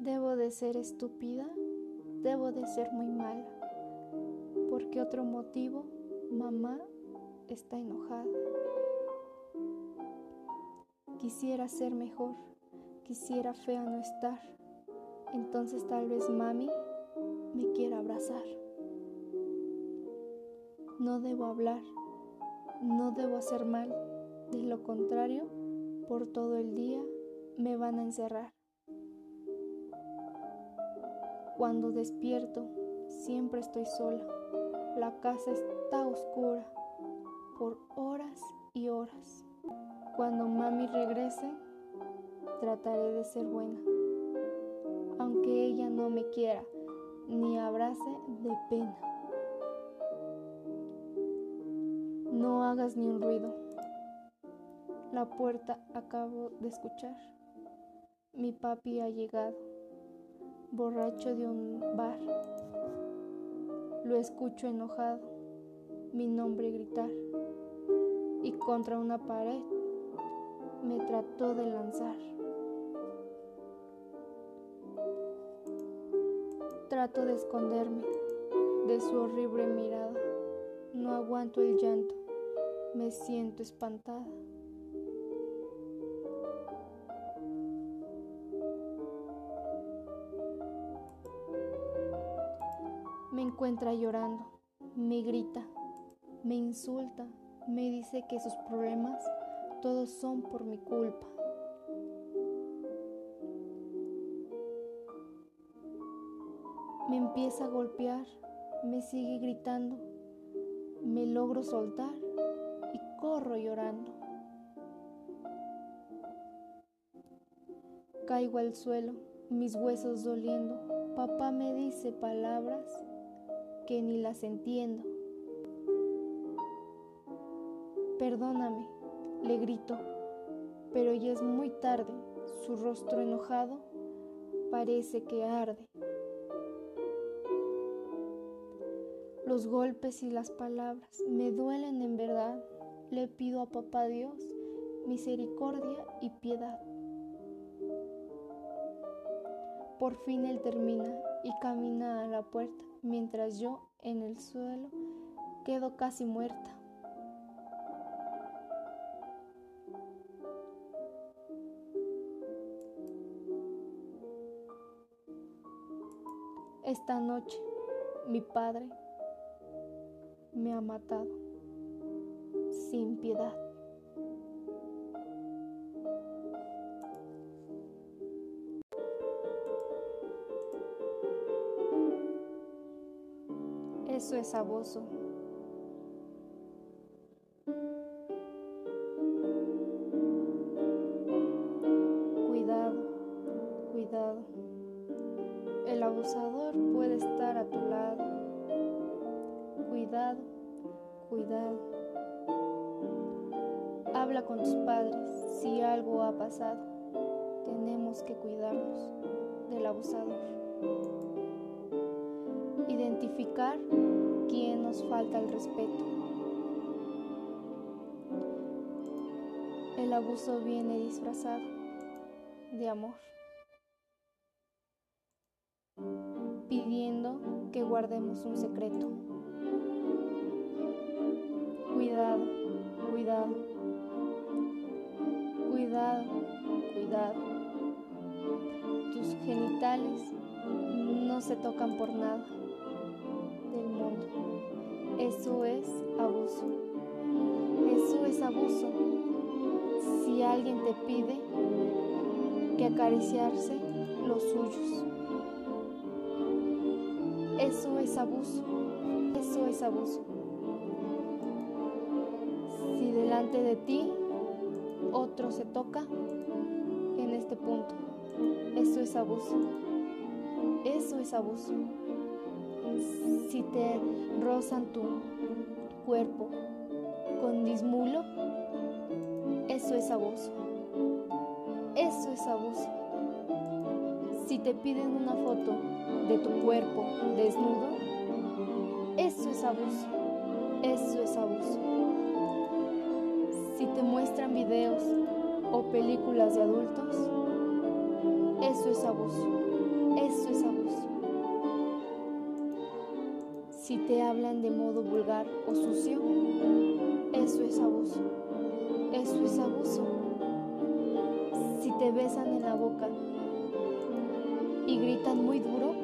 Debo de ser estúpida, debo de ser muy mala. ¿Por qué otro motivo? Mamá está enojada. Quisiera ser mejor, quisiera fea no estar. Entonces tal vez mami me quiera abrazar. No debo hablar, no debo hacer mal. De lo contrario, por todo el día me van a encerrar. Cuando despierto, siempre estoy sola. La casa está oscura por horas y horas. Cuando mami regrese, trataré de ser buena. Aunque ella no me quiera ni abrace de pena. No hagas ni un ruido. La puerta acabo de escuchar. Mi papi ha llegado borracho de un bar. Lo escucho enojado, mi nombre gritar, y contra una pared me trató de lanzar. Trato de esconderme de su horrible mirada. No aguanto el llanto, me siento espantada. Encuentra llorando, me grita, me insulta, me dice que sus problemas todos son por mi culpa. Me empieza a golpear, me sigue gritando, me logro soltar y corro llorando. Caigo al suelo, mis huesos doliendo. Papá me dice palabras que ni las entiendo. Perdóname, le grito, pero ya es muy tarde, su rostro enojado parece que arde. Los golpes y las palabras me duelen en verdad. Le pido a papá Dios misericordia y piedad. Por fin él termina y camina a la puerta mientras yo en el suelo quedo casi muerta. Esta noche mi padre me ha matado sin piedad. Eso es abuso. Cuidado, cuidado. El abusador puede estar a tu lado. Cuidado, cuidado. Habla con tus padres si algo ha pasado. Tenemos que cuidarnos del abusador identificar quién nos falta el respeto. El abuso viene disfrazado de amor, pidiendo que guardemos un secreto. Cuidado, cuidado, cuidado, cuidado. Tus genitales no se tocan por nada. Eso es abuso. Eso es abuso. Si alguien te pide que acariciarse los suyos. Eso es abuso. Eso es abuso. Si delante de ti otro se toca en este punto. Eso es abuso. Eso es abuso si te rozan tu cuerpo con dismulo, eso es abuso. Eso es abuso. Si te piden una foto de tu cuerpo desnudo, eso es abuso. Eso es abuso. Si te muestran videos o películas de adultos, eso es abuso. Eso es abuso. Si te hablan de modo vulgar o sucio, eso es abuso. Eso es abuso. Si te besan en la boca y gritan muy duro,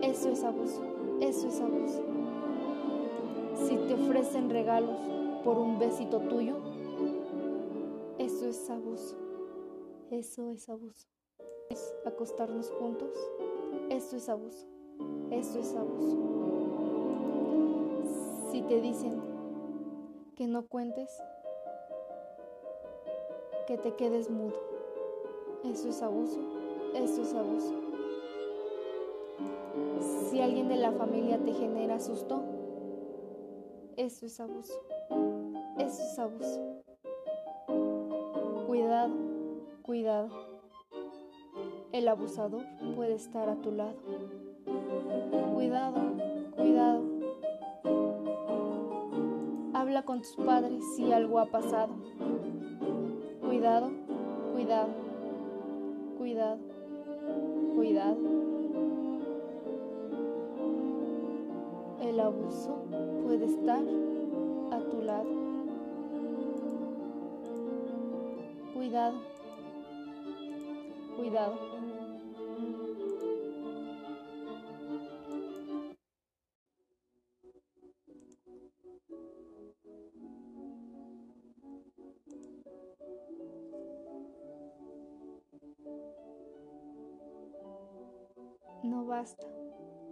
eso es abuso. Eso es abuso. Si te ofrecen regalos por un besito tuyo, eso es abuso. Eso es abuso. Acostarnos juntos. Eso es abuso. Eso es abuso. Si te dicen que no cuentes, que te quedes mudo. Eso es abuso. Eso es abuso. Si alguien de la familia te genera susto, eso es abuso. Eso es abuso. Cuidado, cuidado. El abusador puede estar a tu lado. Cuidado, cuidado. Habla con tus padres si algo ha pasado. Cuidado, cuidado, cuidado, cuidado. El abuso puede estar a tu lado. Cuidado, cuidado. Basta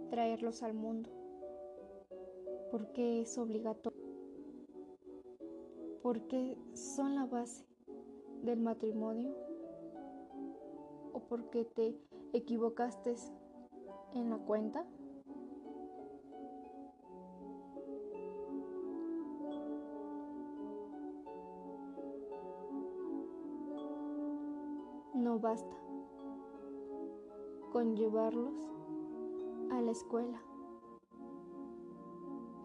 traerlos al mundo porque es obligatorio, porque son la base del matrimonio o porque te equivocaste en la cuenta. No basta con llevarlos escuela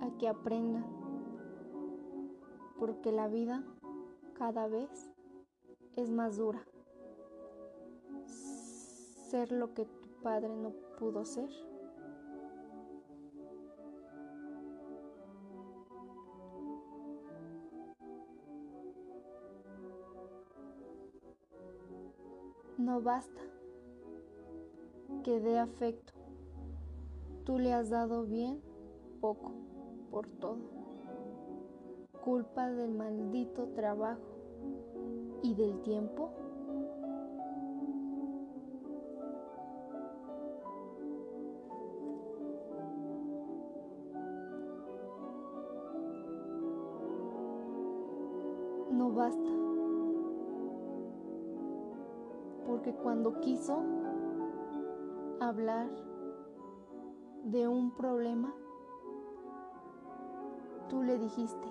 a que aprendan, porque la vida cada vez es más dura. Ser lo que tu padre no pudo ser. No basta que dé afecto. Tú le has dado bien poco por todo. Culpa del maldito trabajo y del tiempo. No basta. Porque cuando quiso hablar de un problema, tú le dijiste,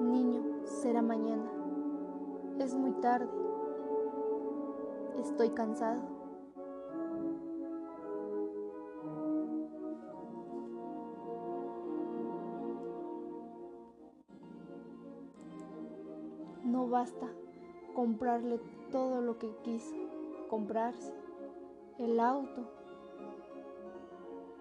niño, será mañana. Es muy tarde. Estoy cansado. No basta comprarle todo lo que quiso comprarse, el auto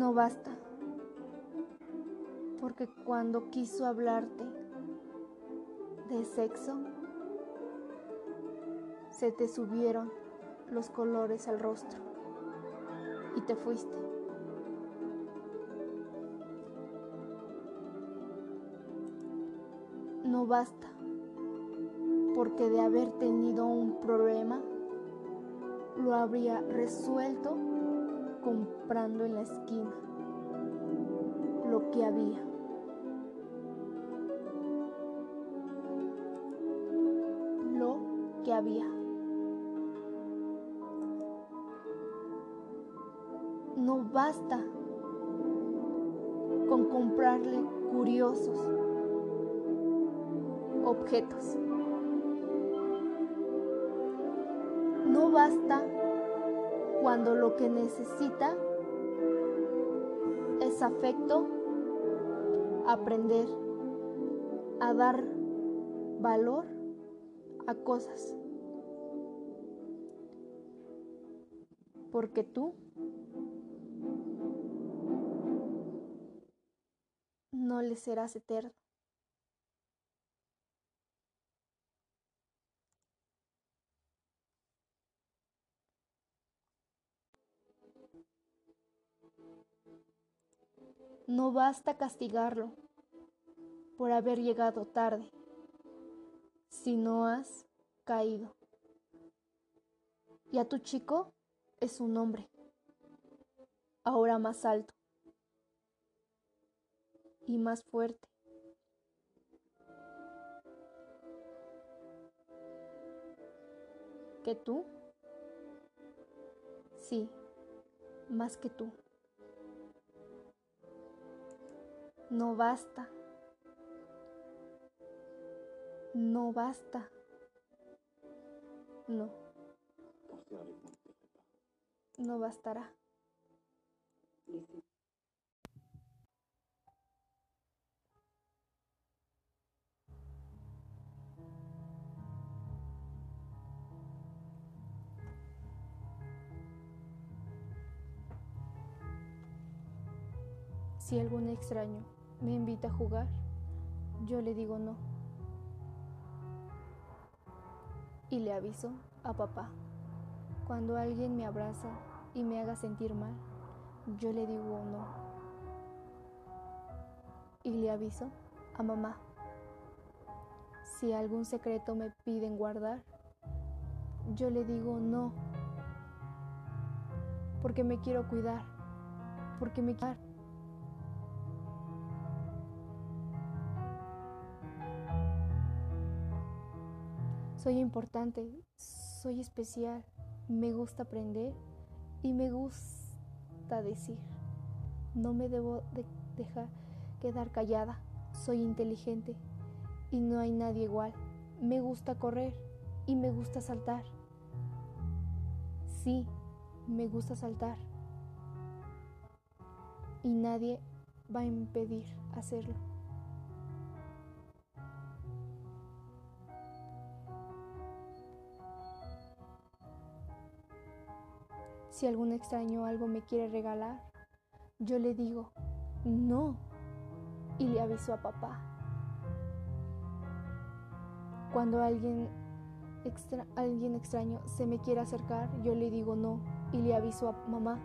No basta, porque cuando quiso hablarte de sexo, se te subieron los colores al rostro y te fuiste. No basta, porque de haber tenido un problema, lo habría resuelto comprando en la esquina lo que había. Lo que había. No basta con comprarle curiosos objetos. No basta cuando lo que necesita es afecto, aprender a dar valor a cosas. Porque tú no le serás eterno. No basta castigarlo por haber llegado tarde si no has caído. Y a tu chico es un hombre, ahora más alto y más fuerte. ¿Que tú? Sí, más que tú. No basta. No basta. No. No bastará. Si algún extraño me invita a jugar, yo le digo no. Y le aviso a papá. Cuando alguien me abraza y me haga sentir mal, yo le digo no. Y le aviso a mamá. Si algún secreto me piden guardar, yo le digo no. Porque me quiero cuidar. Porque me quiero Soy importante, soy especial, me gusta aprender y me gusta decir. No me debo de dejar quedar callada, soy inteligente y no hay nadie igual. Me gusta correr y me gusta saltar. Sí, me gusta saltar. Y nadie va a impedir hacerlo. Si algún extraño algo me quiere regalar, yo le digo, no, y le aviso a papá. Cuando alguien, alguien extraño se me quiere acercar, yo le digo no, y le aviso a mamá.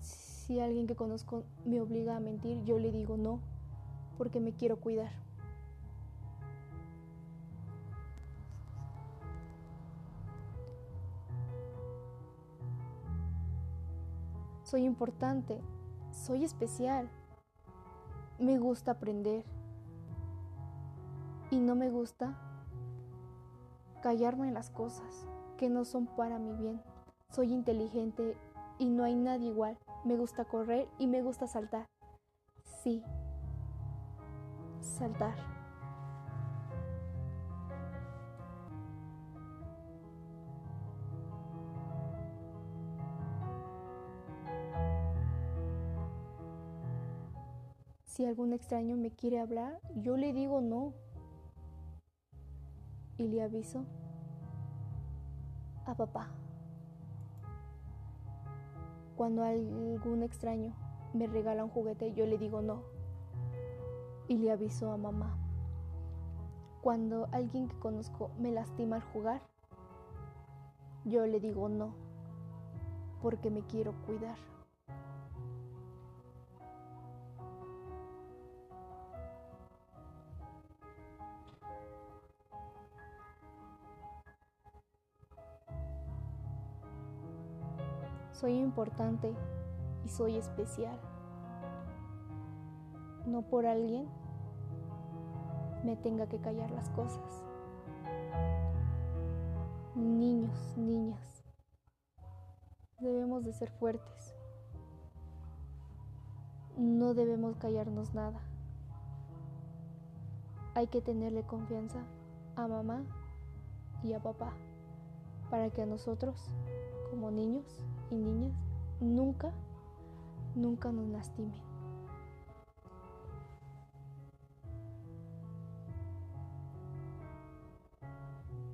Si alguien que conozco me obliga a mentir, yo le digo no, porque me quiero cuidar. Soy importante, soy especial, me gusta aprender y no me gusta callarme en las cosas que no son para mi bien. Soy inteligente y no hay nadie igual. Me gusta correr y me gusta saltar. Sí, saltar. Si algún extraño me quiere hablar, yo le digo no. Y le aviso a papá. Cuando algún extraño me regala un juguete, yo le digo no. Y le aviso a mamá. Cuando alguien que conozco me lastima al jugar, yo le digo no, porque me quiero cuidar. Soy importante y soy especial. no por alguien me tenga que callar las cosas. Niños, niñas, debemos de ser fuertes. No debemos callarnos nada. Hay que tenerle confianza a mamá y a papá para que a nosotros, como niños y niñas, nunca, nunca nos lastimen.